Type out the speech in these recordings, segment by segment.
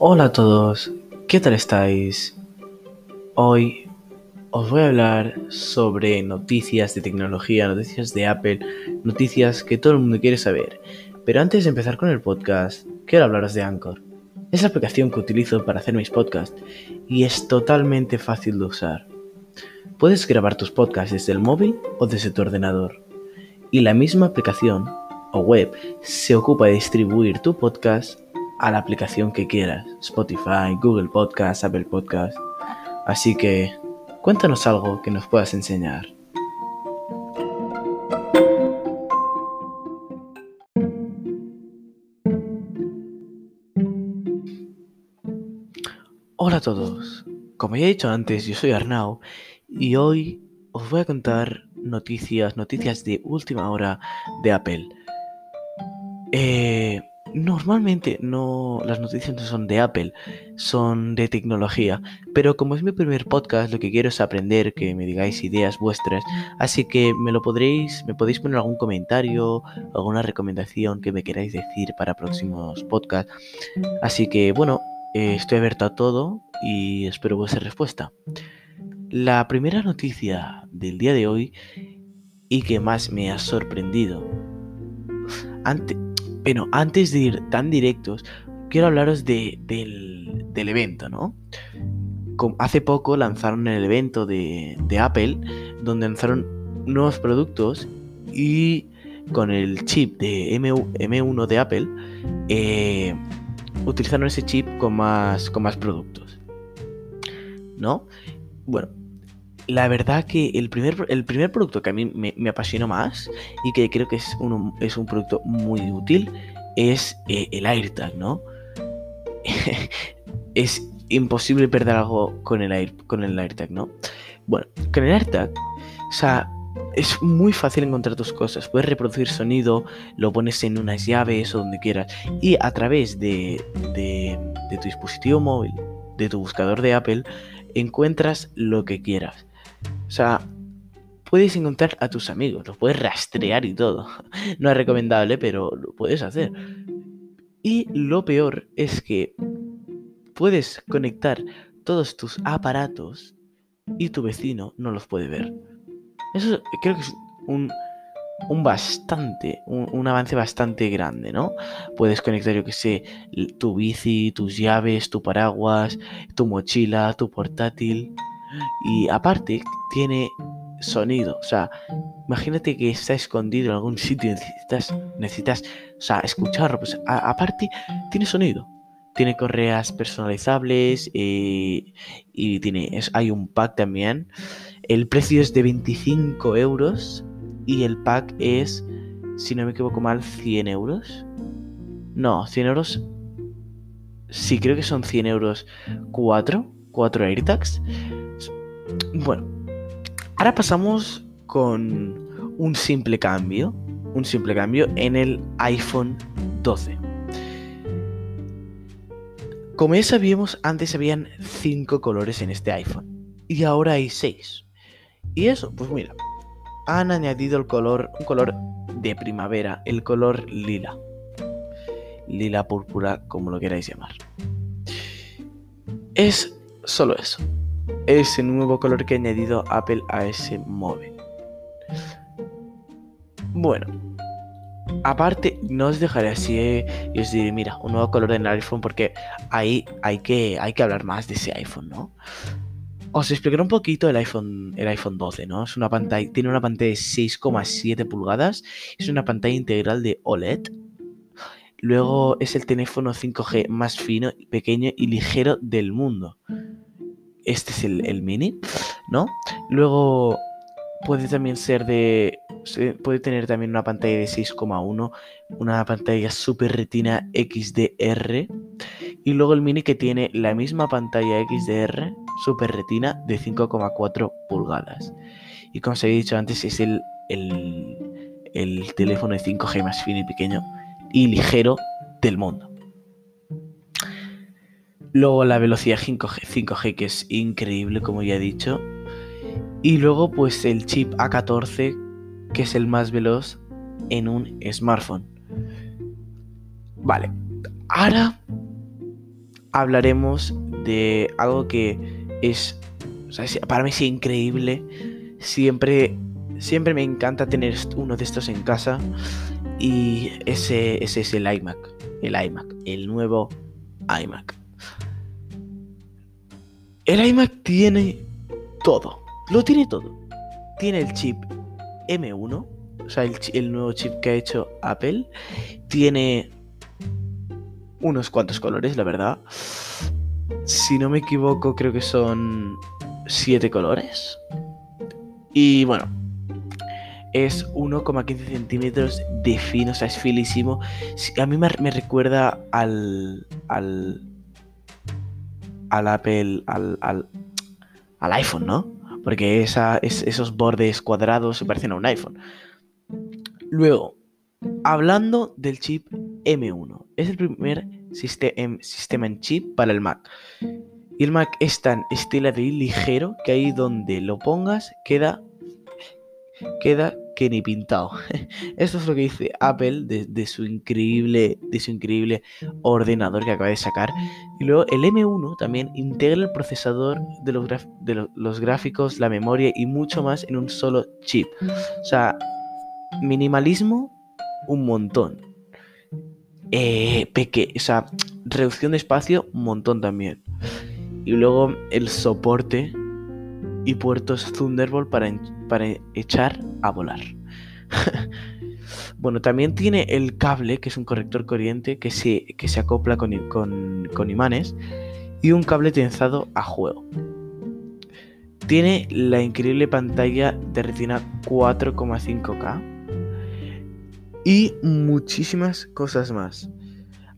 Hola a todos, ¿qué tal estáis? Hoy os voy a hablar sobre noticias de tecnología, noticias de Apple, noticias que todo el mundo quiere saber. Pero antes de empezar con el podcast, quiero hablaros de Anchor. Es la aplicación que utilizo para hacer mis podcasts y es totalmente fácil de usar. Puedes grabar tus podcasts desde el móvil o desde tu ordenador. Y la misma aplicación o web se ocupa de distribuir tu podcast a la aplicación que quieras, Spotify, Google Podcast, Apple Podcast. Así que cuéntanos algo que nos puedas enseñar. Hola a todos. Como ya he dicho antes, yo soy Arnau y hoy os voy a contar noticias, noticias de última hora de Apple. Eh, normalmente no las noticias no son de Apple, son de tecnología, pero como es mi primer podcast, lo que quiero es aprender, que me digáis ideas vuestras, así que me lo podréis, me podéis poner algún comentario, alguna recomendación que me queráis decir para próximos podcasts. Así que bueno, eh, estoy abierto a todo y espero vuestra respuesta. La primera noticia del día de hoy y que más me ha sorprendido. Ante, bueno, antes de ir tan directos, quiero hablaros de, del, del, evento, ¿no? hace poco lanzaron el evento de, de, Apple, donde lanzaron nuevos productos y con el chip de M, M1 de Apple, eh, utilizaron ese chip con más, con más productos. ¿No? Bueno, la verdad que el primer, el primer producto que a mí me, apasionó más y que creo que es un, es un producto muy útil es eh, el AirTag, ¿no? es imposible perder algo con el, Air, con el AirTag, ¿no? Bueno, con el AirTag, o sea, es muy fácil encontrar tus cosas. Puedes reproducir sonido, lo pones en unas llaves o donde quieras. Y a través de, de, de tu dispositivo móvil, de tu buscador de Apple, encuentras lo que quieras. O sea, puedes encontrar a tus amigos, los puedes rastrear y todo. No es recomendable, pero lo puedes hacer. Y lo peor es que puedes conectar todos tus aparatos y tu vecino no los puede ver. Eso creo que es un, un bastante, un, avance bastante grande, ¿no? Puedes conectar, yo que sé, tu bici, tus llaves, tu paraguas, tu mochila, tu portátil. Y aparte, tiene sonido. O sea, imagínate que está escondido en algún sitio y necesitas, necesitas o sea, escucharlo. Pues aparte, tiene sonido. Tiene correas personalizables eh, y tiene, hay un pack también. El precio es de 25 euros y el pack es, si no me equivoco mal, 100 euros. No, 100 euros. Sí, creo que son 100 euros 4, 4 AirTags. Bueno, ahora pasamos con un simple cambio, un simple cambio en el iPhone 12. Como ya sabíamos, antes habían 5 colores en este iPhone y ahora hay 6. Y eso, pues mira, han añadido el color, un color de primavera, el color lila. Lila púrpura, como lo queráis llamar. Es solo eso ese nuevo color que ha añadido Apple a ese móvil. Bueno, aparte, no os dejaré así eh, y os diré, mira, un nuevo color en el iPhone porque ahí hay que, hay que hablar más de ese iPhone, ¿no? Os explicaré un poquito el iPhone, el iPhone 12, ¿no? Es una pantalla, tiene una pantalla de 6,7 pulgadas, es una pantalla integral de OLED. Luego es el teléfono 5G más fino, pequeño y ligero del mundo este es el, mini, ¿no? Luego puede también ser de... Puede tener también una pantalla de 6,1, una pantalla Super Retina XDR y luego el mini que tiene la misma pantalla XDR Super Retina de 5,4 pulgadas. Y como os he dicho antes, es el, el, el teléfono de 5G más fino y pequeño y ligero del mundo. Luego la velocidad 5G, 5G que es increíble, como ya he dicho. Y luego pues el chip A14 que es el más veloz en un smartphone. Vale. Ahora, hablaremos de algo que es, para mí es increíble. Siempre, siempre me encanta tener uno de estos en casa. Y ese, ese es el iMac. El iMac. El nuevo iMac. El iMac tiene todo. Lo tiene todo. Tiene el chip M1. O sea, el, nuevo chip que ha hecho Apple. Tiene unos cuantos colores, la verdad. Si no me equivoco, creo que son siete colores. Y bueno, es 1,15 centímetros de fino, o sea, es filísimo. A mí me, recuerda al, al, al Apple, al, al, al iPhone, ¿no? Porque esa, esos bordes cuadrados se parecen a un iPhone. Luego, hablando del chip M1, es el primer em, sistema en chip para el Mac. Y el Mac es tan estilo y ligero que ahí donde lo pongas queda queda que ni pintado. Esto es lo que dice Apple de, su increíble, de su increíble ordenador que acaba de sacar. Y luego el M1 también integra el procesador de los, gráficos, la memoria y mucho más en un solo chip. O sea, minimalismo un montón. Eh, o sea, reducción de espacio un montón también. Y luego el soporte y puertos Thunderbolt para, para echar a volar. bueno, también tiene el cable, que es un corrector corriente que se, que se acopla con, con, imanes, y un cable tensado a juego. Tiene la increíble pantalla de retina 4,5K y muchísimas cosas más.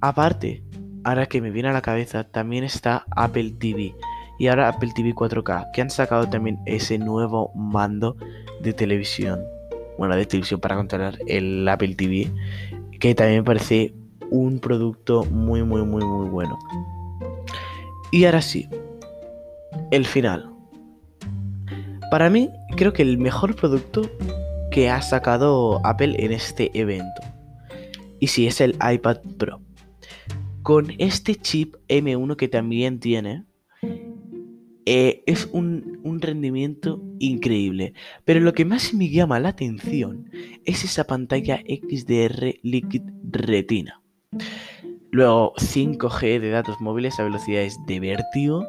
Aparte, ahora que me viene a la cabeza, también está Apple TV, y ahora Apple TV 4K, que han sacado también ese nuevo mando de televisión. Bueno, de televisión para controlar el Apple TV, que también me parece un producto muy, muy, muy, muy bueno. Y ahora sí, el final. Para mí, creo que el mejor producto que ha sacado Apple en este evento. Y sí, es el iPad Pro. Con este chip M1 que también tiene, eh, es un, rendimiento increíble. Pero lo que más me llama la atención es esa pantalla XDR Liquid Retina. Luego 5G de datos móviles a velocidades de vértigo.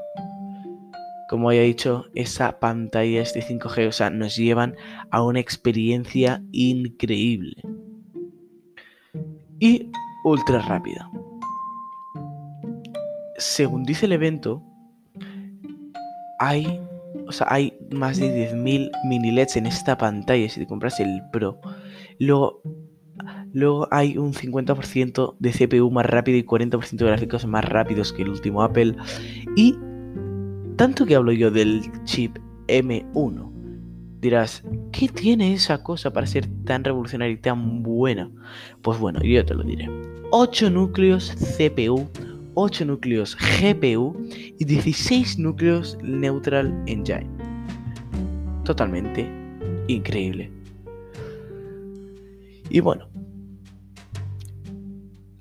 Como ya he dicho, esa pantalla de 5G, o sea, nos llevan a una experiencia increíble. Y ultra rápida. Según dice el evento, hay, o sea, hay más de 10.000 mini LEDs en esta pantalla si te compras el Pro. Luego, luego hay un 50% de CPU más rápido y 40% de gráficos más rápidos que el último Apple. Y tanto que hablo yo del chip M1. Dirás, ¿qué tiene esa cosa para ser tan revolucionaria y tan buena? Pues bueno, yo te lo diré. 8 núcleos CPU 8 núcleos GPU y 16 núcleos Neutral Engine. Totalmente increíble. Y bueno,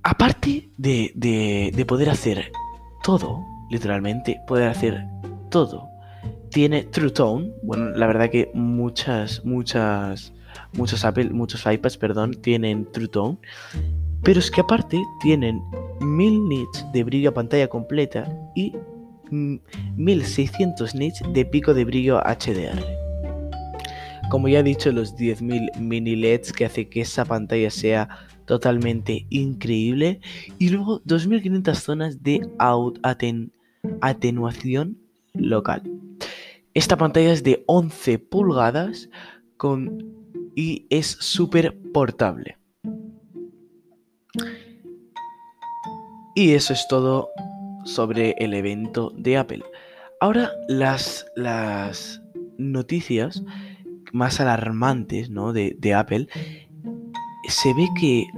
aparte de, de, poder hacer todo, literalmente, poder hacer todo, tiene True Tone. Bueno, la verdad que muchas, muchas, muchos Apple, muchos iPads, perdón, tienen True Tone. Pero es que aparte tienen 1000 nits de brillo a pantalla completa y 1600 nits de pico de brillo HDR. Como ya he dicho, los 10.000 mini LEDs que hace que esa pantalla sea totalmente increíble. Y luego 2.500 zonas de atenuación local. Esta pantalla es de 11 pulgadas con, y es súper portable. Y eso es todo sobre el evento de Apple. Ahora las, las noticias más alarmantes ¿no? de, Apple, se ve que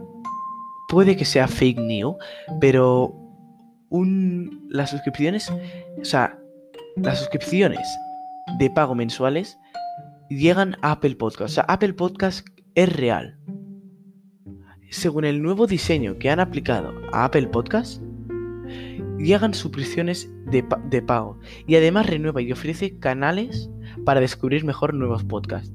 puede que sea fake news, pero un, las suscripciones, o sea, las suscripciones de pago mensuales llegan a Apple Podcast. O sea, Apple Podcast es real según el nuevo diseño que han aplicado a Apple Podcast, llegan suscripciones de, de pago y además renueva y ofrece canales para descubrir mejor nuevos podcasts.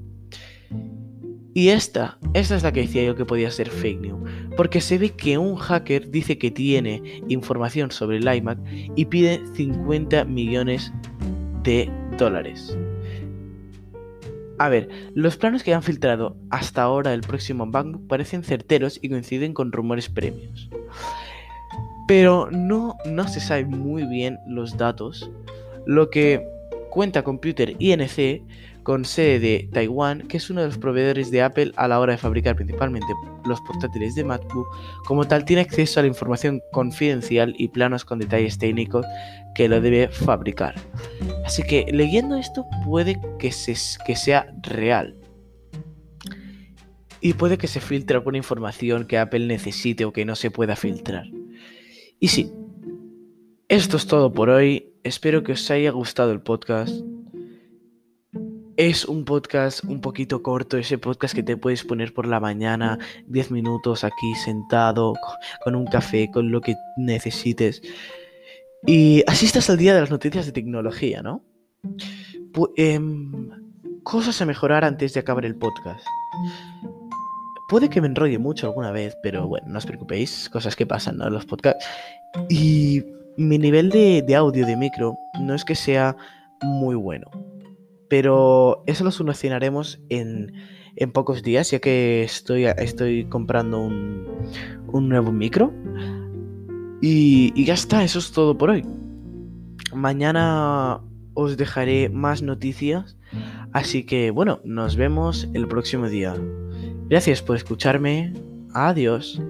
Y esta, esta es la que decía yo que podía ser fake news, porque se ve que un hacker dice que tiene información sobre el iMac y pide 50 millones de dólares. A ver, los planos que han filtrado hasta ahora el próximo banco parecen certeros y coinciden con rumores premios. Pero no, no se sabe muy bien los datos, lo que cuenta Computer INC con sede de Taiwán, que es uno de los proveedores de Apple a la hora de fabricar principalmente los portátiles de MacBook, como tal tiene acceso a la información confidencial y planos con detalles técnicos que lo debe fabricar. Así que leyendo esto puede que, se, que sea real. Y puede que se filtre alguna información que Apple necesite o que no se pueda filtrar. Y sí, esto es todo por hoy. Espero que os haya gustado el podcast. Es un podcast un poquito corto, ese podcast que te puedes poner por la mañana, 10 minutos aquí sentado, con un café, con lo que necesites. Y así estás al día de las noticias de tecnología, ¿no? Em, cosas a mejorar antes de acabar el podcast. Puede que me enrolle mucho alguna vez, pero bueno, no os preocupéis, cosas que pasan, ¿no? Los podcasts. Y mi nivel de, de audio de micro no es que sea muy bueno pero eso lo solucionaremos en, en pocos días, ya que estoy, estoy comprando un, un nuevo micro. Y, y ya está, eso es todo por hoy. Mañana os dejaré más noticias. Así que bueno, nos vemos el próximo día. Gracias por escucharme. Adiós.